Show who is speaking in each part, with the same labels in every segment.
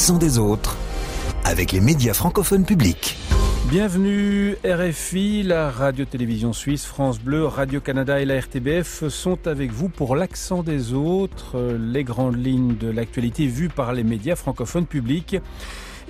Speaker 1: l'accent des autres avec les médias francophones publics.
Speaker 2: Bienvenue RFI, la radio-télévision suisse, France Bleu, Radio-Canada et la RTBF sont avec vous pour l'accent des autres, les grandes lignes de l'actualité vues par les médias francophones publics.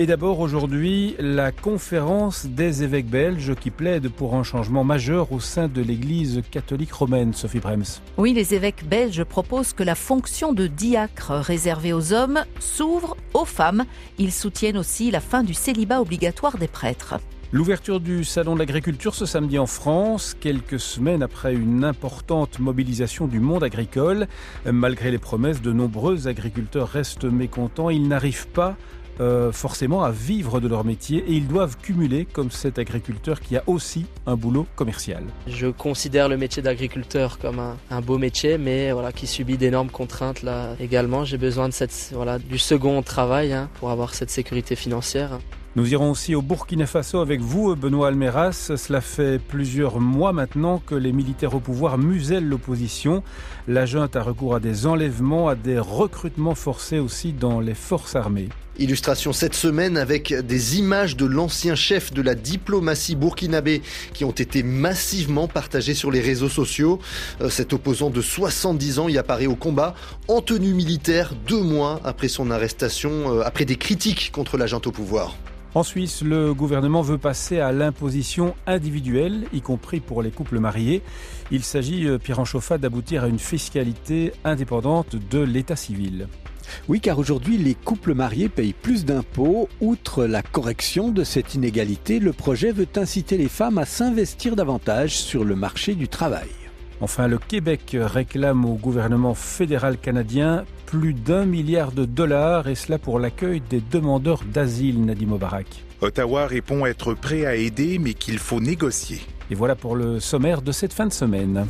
Speaker 2: Et d'abord aujourd'hui, la conférence des évêques belges qui plaident pour un changement majeur au sein de l'Église catholique romaine, Sophie Brems.
Speaker 3: Oui, les évêques belges proposent que la fonction de diacre réservée aux hommes s'ouvre aux femmes. Ils soutiennent aussi la fin du célibat obligatoire des prêtres.
Speaker 2: L'ouverture du Salon de l'agriculture ce samedi en France, quelques semaines après une importante mobilisation du monde agricole. Malgré les promesses, de nombreux agriculteurs restent mécontents. Ils n'arrivent pas euh, forcément à vivre de leur métier et ils doivent cumuler comme cet agriculteur qui a aussi un boulot commercial.
Speaker 4: Je considère le métier d'agriculteur comme un, beau métier mais voilà qui subit d'énormes contraintes là également. J'ai besoin de cette voilà du second travail hein, pour avoir cette sécurité financière.
Speaker 2: Nous irons aussi au Burkina Faso avec vous, Benoît Almeras. Cela fait plusieurs mois maintenant que les militaires au pouvoir musellent l'opposition. La junte a recours à des enlèvements, à des recrutements forcés aussi dans les forces armées.
Speaker 5: Illustration cette semaine avec des images de l'ancien chef de la diplomatie burkinabé qui ont été massivement partagées sur les réseaux sociaux. Euh, cet opposant de 70 ans y apparaît au combat en tenue militaire deux mois après son arrestation, euh, après des critiques contre l'agent au pouvoir.
Speaker 2: En Suisse, le gouvernement veut passer à l'imposition individuelle, y compris pour les couples mariés. Il s'agit, euh, Pierre Anchoffa, d'aboutir à une fiscalité indépendante de l'état civil.
Speaker 6: Oui, car aujourd'hui, les couples mariés payent plus d'impôts. Outre la correction de cette inégalité, le projet veut inciter les femmes à s'investir davantage sur le marché du travail.
Speaker 2: Enfin, le Québec réclame au gouvernement fédéral canadien plus d'un milliard de dollars, et cela pour l'accueil des demandeurs d'asile, Nadim Obarak.
Speaker 7: Ottawa répond être prêt à aider, mais qu'il faut négocier.
Speaker 2: Et voilà pour le sommaire de cette fin de semaine.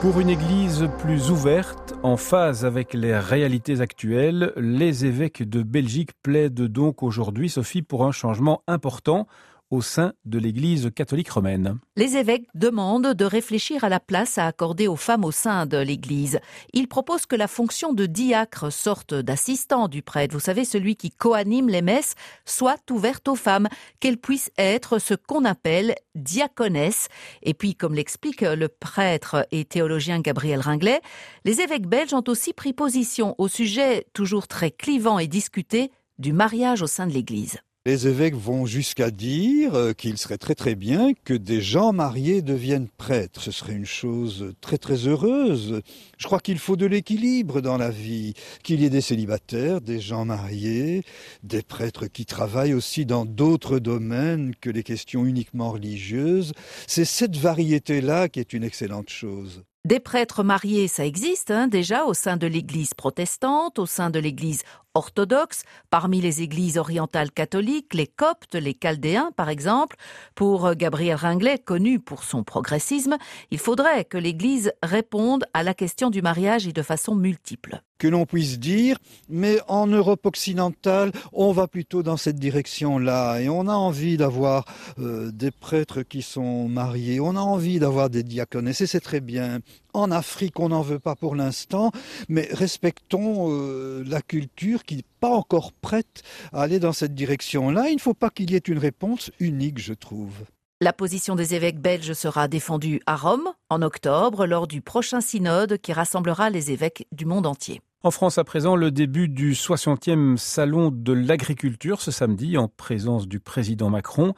Speaker 2: Pour une Église plus ouverte, en phase avec les réalités actuelles, les évêques de Belgique plaident donc aujourd'hui, Sophie, pour un changement important au sein de l'Église catholique romaine.
Speaker 3: Les évêques demandent de réfléchir à la place à accorder aux femmes au sein de l'Église. Ils proposent que la fonction de diacre, sorte d'assistant du prêtre, vous savez, celui qui coanime les messes, soit ouverte aux femmes, qu'elles puissent être ce qu'on appelle diaconesse. Et puis, comme l'explique le prêtre et théologien Gabriel Ringlet, les évêques belges ont aussi pris position au sujet toujours très clivant et discuté du mariage au sein de l'Église.
Speaker 8: Les évêques vont jusqu'à dire euh, qu'il serait très très bien que des gens mariés deviennent prêtres. Ce serait une chose très très heureuse. Je crois qu'il faut de l'équilibre dans la vie, qu'il y ait des célibataires, des gens mariés, des prêtres qui travaillent aussi dans d'autres domaines que les questions uniquement religieuses. C'est cette variété-là qui est une excellente chose.
Speaker 3: Des prêtres mariés, ça existe hein, déjà au sein de l'Église protestante, au sein de l'Église orthodoxe, parmi les églises orientales catholiques, les coptes, les chaldéens par exemple. Pour Gabriel Ringlet, connu pour son progressisme, il faudrait que l'Église réponde à la question du mariage et de façon multiple
Speaker 8: que l'on puisse dire, mais en Europe occidentale, on va plutôt dans cette direction-là, et on a envie d'avoir euh, des prêtres qui sont mariés, on a envie d'avoir des diaconesses, et c'est très bien. En Afrique, on n'en veut pas pour l'instant, mais respectons euh, la culture qui n'est pas encore prête à aller dans cette direction-là. Il ne faut pas qu'il y ait une réponse unique, je trouve.
Speaker 3: La position des évêques belges sera défendue à Rome en octobre lors du prochain synode qui rassemblera les évêques du monde entier.
Speaker 2: En France à présent, le début du 60e salon de l'agriculture ce samedi en présence du président Macron.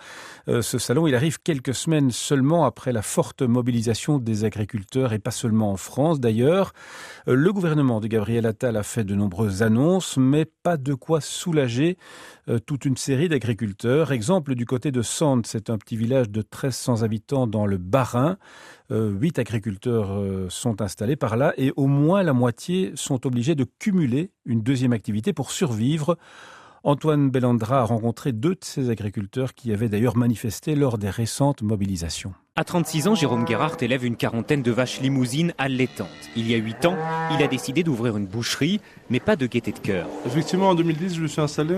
Speaker 2: Euh, ce salon, il arrive quelques semaines seulement après la forte mobilisation des agriculteurs et pas seulement en France d'ailleurs. Euh, le gouvernement de Gabriel Attal a fait de nombreuses annonces, mais pas de quoi soulager euh, toute une série d'agriculteurs. Exemple du côté de Sande, c'est un petit village de 1300 habitants dans le Bas-Rhin. Huit agriculteurs sont installés par là et au moins la moitié sont obligés de cumuler une deuxième activité pour survivre. Antoine Bellandra a rencontré deux de ces agriculteurs qui avaient d'ailleurs manifesté lors des récentes mobilisations.
Speaker 9: À 36 ans, Jérôme Gerhardt élève une quarantaine de vaches limousines allaitantes. Il y a 8 ans, il a décidé d'ouvrir une boucherie, mais pas de gaieté de cœur.
Speaker 10: Effectivement, en 2010, je me suis installé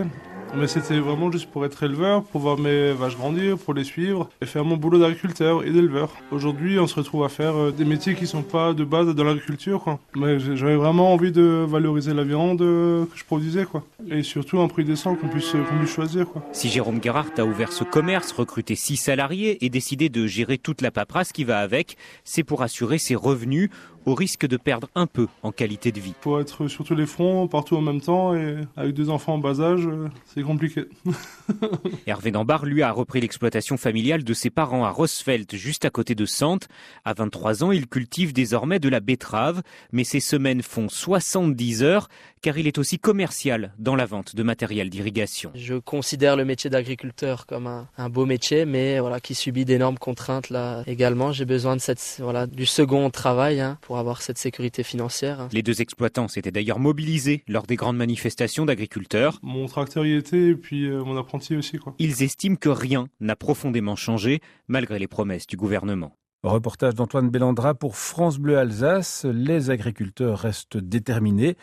Speaker 10: Mais c'était vraiment juste pour être éleveur, pour voir mes vaches grandir, pour les suivre et faire mon boulot d'agriculteur et d'éleveur. Aujourd'hui, on se retrouve à faire euh, des métiers qui sont pas de base dans l'agriculture. Mais j'avais vraiment envie de valoriser la viande euh, que je produisais, quoi. Et surtout un prix décent qu'on puisse, qu'on puisse choisir, quoi.
Speaker 9: Si Jérôme Gerhardt a ouvert ce commerce, recruté six salariés et décidé de gérer toute la paperasse qui va avec, c'est pour assurer ses revenus au risque de perdre un peu en qualité de vie.
Speaker 10: Faut être sur tous les fronts, partout en même temps, et avec deux enfants en bas âge, euh, c'est compliqué.
Speaker 9: Hervé Dambar, lui, a repris l'exploitation familiale de ses parents à Rosfeld, juste à côté de Sante. À 23 ans, il cultive désormais de la betterave, mais ses semaines font 70 heures, car il est aussi commercial dans la vente de matériel d'irrigation.
Speaker 4: Je considère le métier d'agriculteur comme un, beau métier, mais voilà, qui subit d'énormes contraintes là également. J'ai besoin de cette, voilà, du second travail hein, pour avoir cette sécurité financière.
Speaker 9: Les deux exploitants s'étaient d'ailleurs mobilisés lors des grandes manifestations d'agriculteurs.
Speaker 10: Mon tracteur y était et puis euh, mon apprenti aussi. Quoi.
Speaker 9: Ils estiment que rien n'a profondément changé malgré les promesses du gouvernement.
Speaker 2: Reportage d'Antoine Bellandra pour France Bleu Alsace. Les agriculteurs restent déterminés.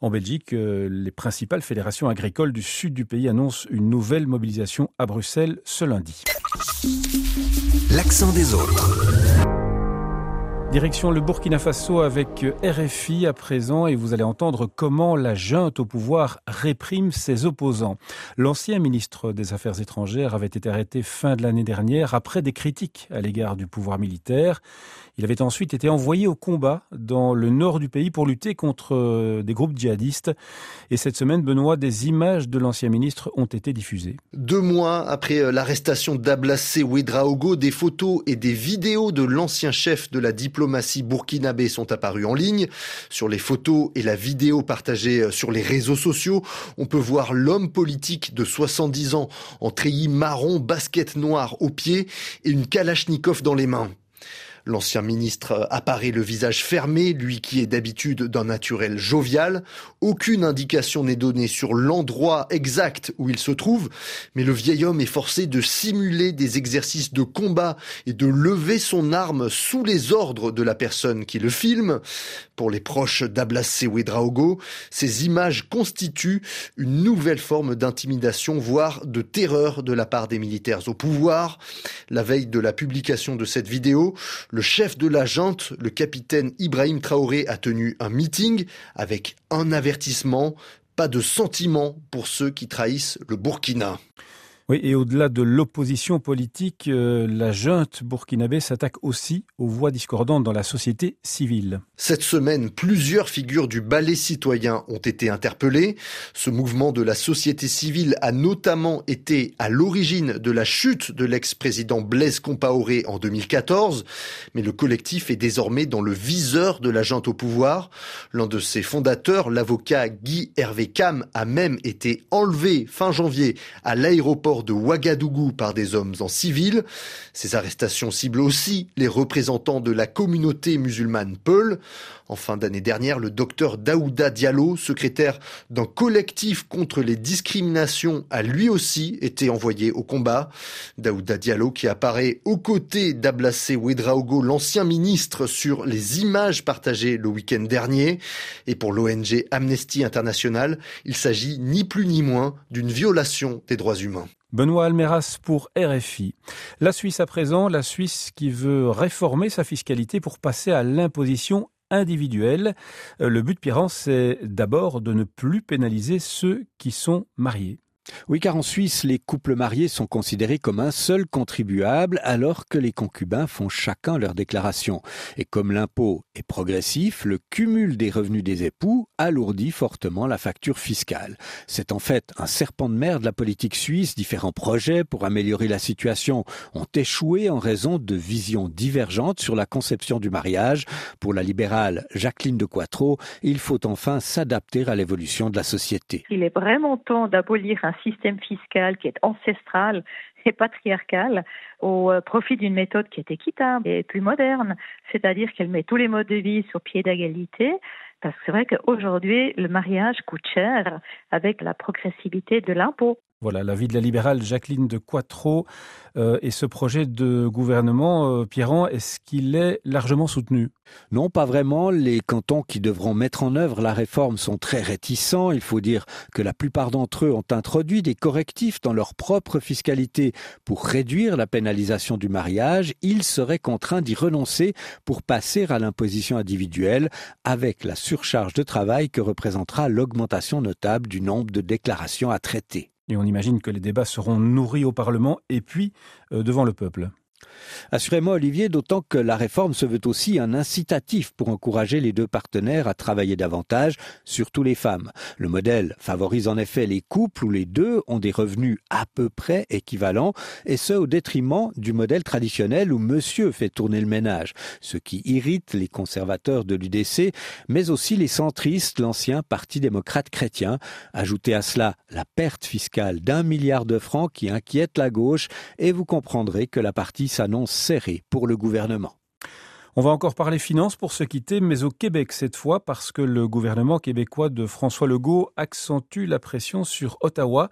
Speaker 2: En Belgique, euh, les principales fédérations agricoles du sud du pays annoncent une nouvelle mobilisation à Bruxelles ce lundi.
Speaker 1: L'accent des autres.
Speaker 2: Direction le Burkina Faso avec RFI à présent et vous allez entendre comment la junte au pouvoir réprime ses opposants. L'ancien ministre des Affaires étrangères avait été arrêté fin de l'année dernière après des critiques à l'égard du pouvoir militaire. Il avait ensuite été envoyé au combat dans le nord du pays pour lutter contre euh, des groupes djihadistes. Et cette semaine, Benoît, des images de l'ancien ministre ont été diffusées.
Speaker 5: Deux mois après euh, l'arrestation d'Ablassé Ouedraogo, des photos et des vidéos de l'ancien chef de la diplomatie burkinabé sont apparues en ligne. Sur les photos et la vidéo partagées euh, sur les réseaux sociaux, on peut voir l'homme politique de 70 ans en treillis marron, basket noire aux pieds et une kalachnikov dans les mains. L'ancien ministre apparaît le visage fermé, lui qui est d'habitude d'un naturel jovial. Aucune indication n'est donnée sur l'endroit exact où il se trouve, mais le vieil homme est forcé de simuler des exercices de combat et de lever son arme sous les ordres de la personne qui le filme. Pour les proches d'Ablassé Ouedraogo, ces images constituent une nouvelle forme d'intimidation, voire de terreur de la part des militaires au pouvoir. La veille de la publication de cette vidéo, chef de la junte, le capitaine Ibrahim Traoré, a tenu un meeting avec un avertissement, pas de sentiment pour ceux qui trahissent le Burkina.
Speaker 2: Oui, et au-delà de l'opposition politique, euh, la junte burkinabé s'attaque aussi aux voix discordantes dans la société civile.
Speaker 5: Cette semaine, plusieurs figures du ballet citoyen ont été interpellées. Ce mouvement de la société civile a notamment été à l'origine de la chute de l'ex-président Blaise Compaoré en 2014, mais le collectif est désormais dans le viseur de la junte au pouvoir. L'un de ses fondateurs, l'avocat Guy Hervé Cam, a même été enlevé fin janvier à l'aéroport de Ouagadougou par des hommes en civil. Ces arrestations ciblent aussi les représentants de la communauté musulmane Peul. En fin d'année dernière, le docteur Daouda Diallo, secrétaire d'un collectif contre les discriminations, a lui aussi été envoyé au combat. Daouda Diallo qui apparaît aux côtés d'Ablassé Ouedraogo, l'ancien ministre, sur les images partagées le week-end dernier. Et pour l'ONG Amnesty International, il s'agit ni plus ni moins d'une violation des droits humains.
Speaker 2: Benoît Almeras pour RFI. La Suisse à présent, la Suisse qui veut réformer sa fiscalité pour passer à l'imposition individuelle. Euh, le but, Pierre, c'est d'abord de ne plus pénaliser ceux qui sont mariés.
Speaker 6: Oui, car en Suisse, les couples mariés sont considérés comme un seul contribuable, alors que les concubins font chacun leur déclaration. Et comme l'impôt est progressif, le cumul des revenus des époux alourdit fortement la facture fiscale. C'est en fait un serpent de mer de la politique suisse. Différents projets pour améliorer la situation ont échoué en raison de visions divergentes sur la conception du mariage. Pour la libérale Jacqueline de Quattro, il faut enfin s'adapter à l'évolution de la société.
Speaker 11: Il est vraiment temps d'abolir système fiscal qui est ancestral et patriarcal au euh, profit d'une méthode qui est équitable et plus moderne, c'est-à-dire qu'elle met tous les modes de vie sur pied d'égalité, parce que c'est vrai qu'aujourd'hui, le mariage coûte cher avec la progressivité de l'impôt.
Speaker 2: Voilà, l'avis de la libérale Jacqueline de Quattro euh, et ce projet de gouvernement, euh, Pierrand, est-ce qu'il est largement soutenu?
Speaker 6: Non, pas vraiment. Les cantons qui devront mettre en œuvre la réforme sont très réticents. Il faut dire que la plupart d'entre eux ont introduit des correctifs dans leur propre fiscalité pour réduire la pénalisation du mariage. Ils seraient contraints d'y renoncer pour passer à l'imposition individuelle avec la surcharge de travail que représentera l'augmentation notable du nombre de déclarations à traiter.
Speaker 2: Et on imagine que les débats seront nourris au Parlement et puis euh, devant le peuple.
Speaker 6: Assurément, Olivier, d'autant que la réforme se veut aussi un incitatif pour encourager les deux partenaires à travailler davantage, surtout les femmes. Le modèle favorise en effet les couples où les deux ont des revenus à peu près équivalents, et ce au détriment du modèle traditionnel où monsieur fait tourner le ménage, ce qui irrite les conservateurs de l'UDC, mais aussi les centristes, l'ancien Parti démocrate chrétien. Ajoutez à cela la perte fiscale d'un milliard de francs qui inquiète la gauche, et vous comprendrez que la partie s'annonce serrée pour le gouvernement.
Speaker 2: On va encore parler finances pour se quitter, mais au Québec cette fois, parce que le gouvernement québécois de François Legault accentue la pression sur Ottawa,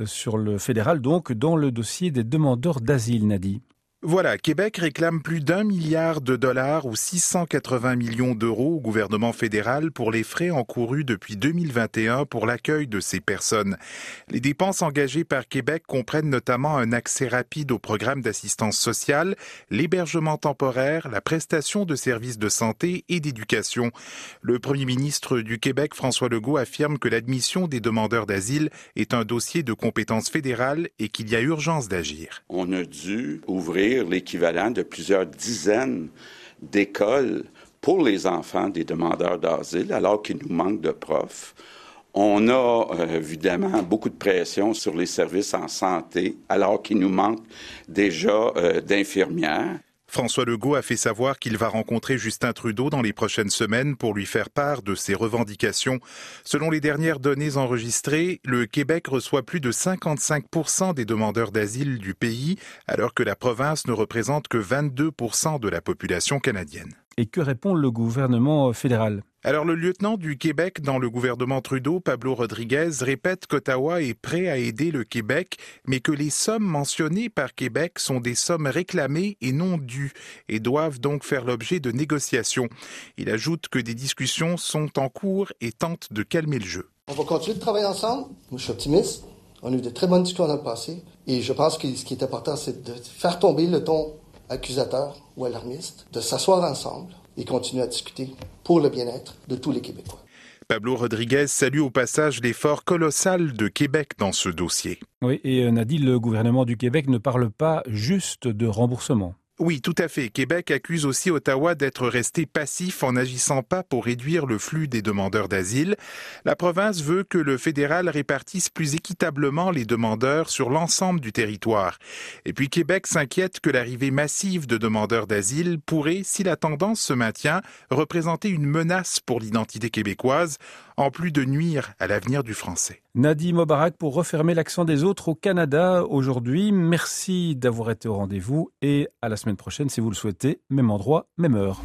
Speaker 2: euh, sur le fédéral donc, dans le dossier des demandeurs d'asile, Nadi.
Speaker 7: Voilà, Québec réclame plus d'un milliard de dollars ou 680 millions d'euros au gouvernement fédéral pour les frais encourus depuis 2021 pour l'accueil de ces personnes. Les dépenses engagées par Québec comprennent notamment un accès rapide au programme d'assistance sociale, l'hébergement temporaire, la prestation de services de santé et d'éducation. Le premier ministre du Québec, François Legault, affirme que l'admission des demandeurs d'asile est un dossier de compétence fédérale et qu'il y a urgence d'agir.
Speaker 12: On a dû ouvrir l'équivalent de plusieurs dizaines d'écoles pour les enfants des demandeurs d'asile, alors qu'il nous manque de profs. On a euh, évidemment beaucoup de pression sur les services en santé, alors qu'il nous manque déjà euh, d'infirmières.
Speaker 7: François Legault a fait savoir qu'il va rencontrer Justin Trudeau dans les prochaines semaines pour lui faire part de ses revendications. Selon les dernières données enregistrées, le Québec reçoit plus de 55% des demandeurs d'asile du pays, alors que la province ne représente que 22% de la population canadienne.
Speaker 2: Et que répond le gouvernement fédéral?
Speaker 7: Alors le lieutenant du Québec dans le gouvernement Trudeau, Pablo Rodriguez, répète qu'Ottawa est prêt à aider le Québec, mais que les sommes mentionnées par Québec sont des sommes réclamées et non dues, et doivent donc faire l'objet de négociations. Il ajoute que des discussions sont en cours et tente de calmer le jeu.
Speaker 13: On va continuer de travailler ensemble. Moi, je suis optimiste. On a eu de très bonnes discussions dans le passé. Et je pense que ce qui est important, c'est de faire tomber le ton accusateur ou alarmiste, de s'asseoir ensemble et continuer à discuter pour le bien-être de tous les Québécois.
Speaker 7: Pablo Rodriguez salue au passage l'effort colossal de Québec dans ce dossier.
Speaker 2: Oui, et euh, Nadine, le gouvernement du Québec ne parle pas juste de remboursement.
Speaker 7: Oui, tout à fait. Québec accuse aussi Ottawa d'être resté passif en n'agissant pas pour réduire le flux des demandeurs d'asile. La province veut que le fédéral répartisse plus équitablement les demandeurs sur l'ensemble du territoire. Et puis Québec s'inquiète que l'arrivée massive de demandeurs d'asile pourrait, si la tendance se maintient, représenter une menace pour l'identité québécoise, en plus de nuire à l'avenir du français.
Speaker 2: Nadi Mobarak pour refermer l'accent des autres au Canada aujourd'hui. Merci d'avoir été au rendez-vous et à la semaine prochaine si vous le souhaitez, même endroit, même heure.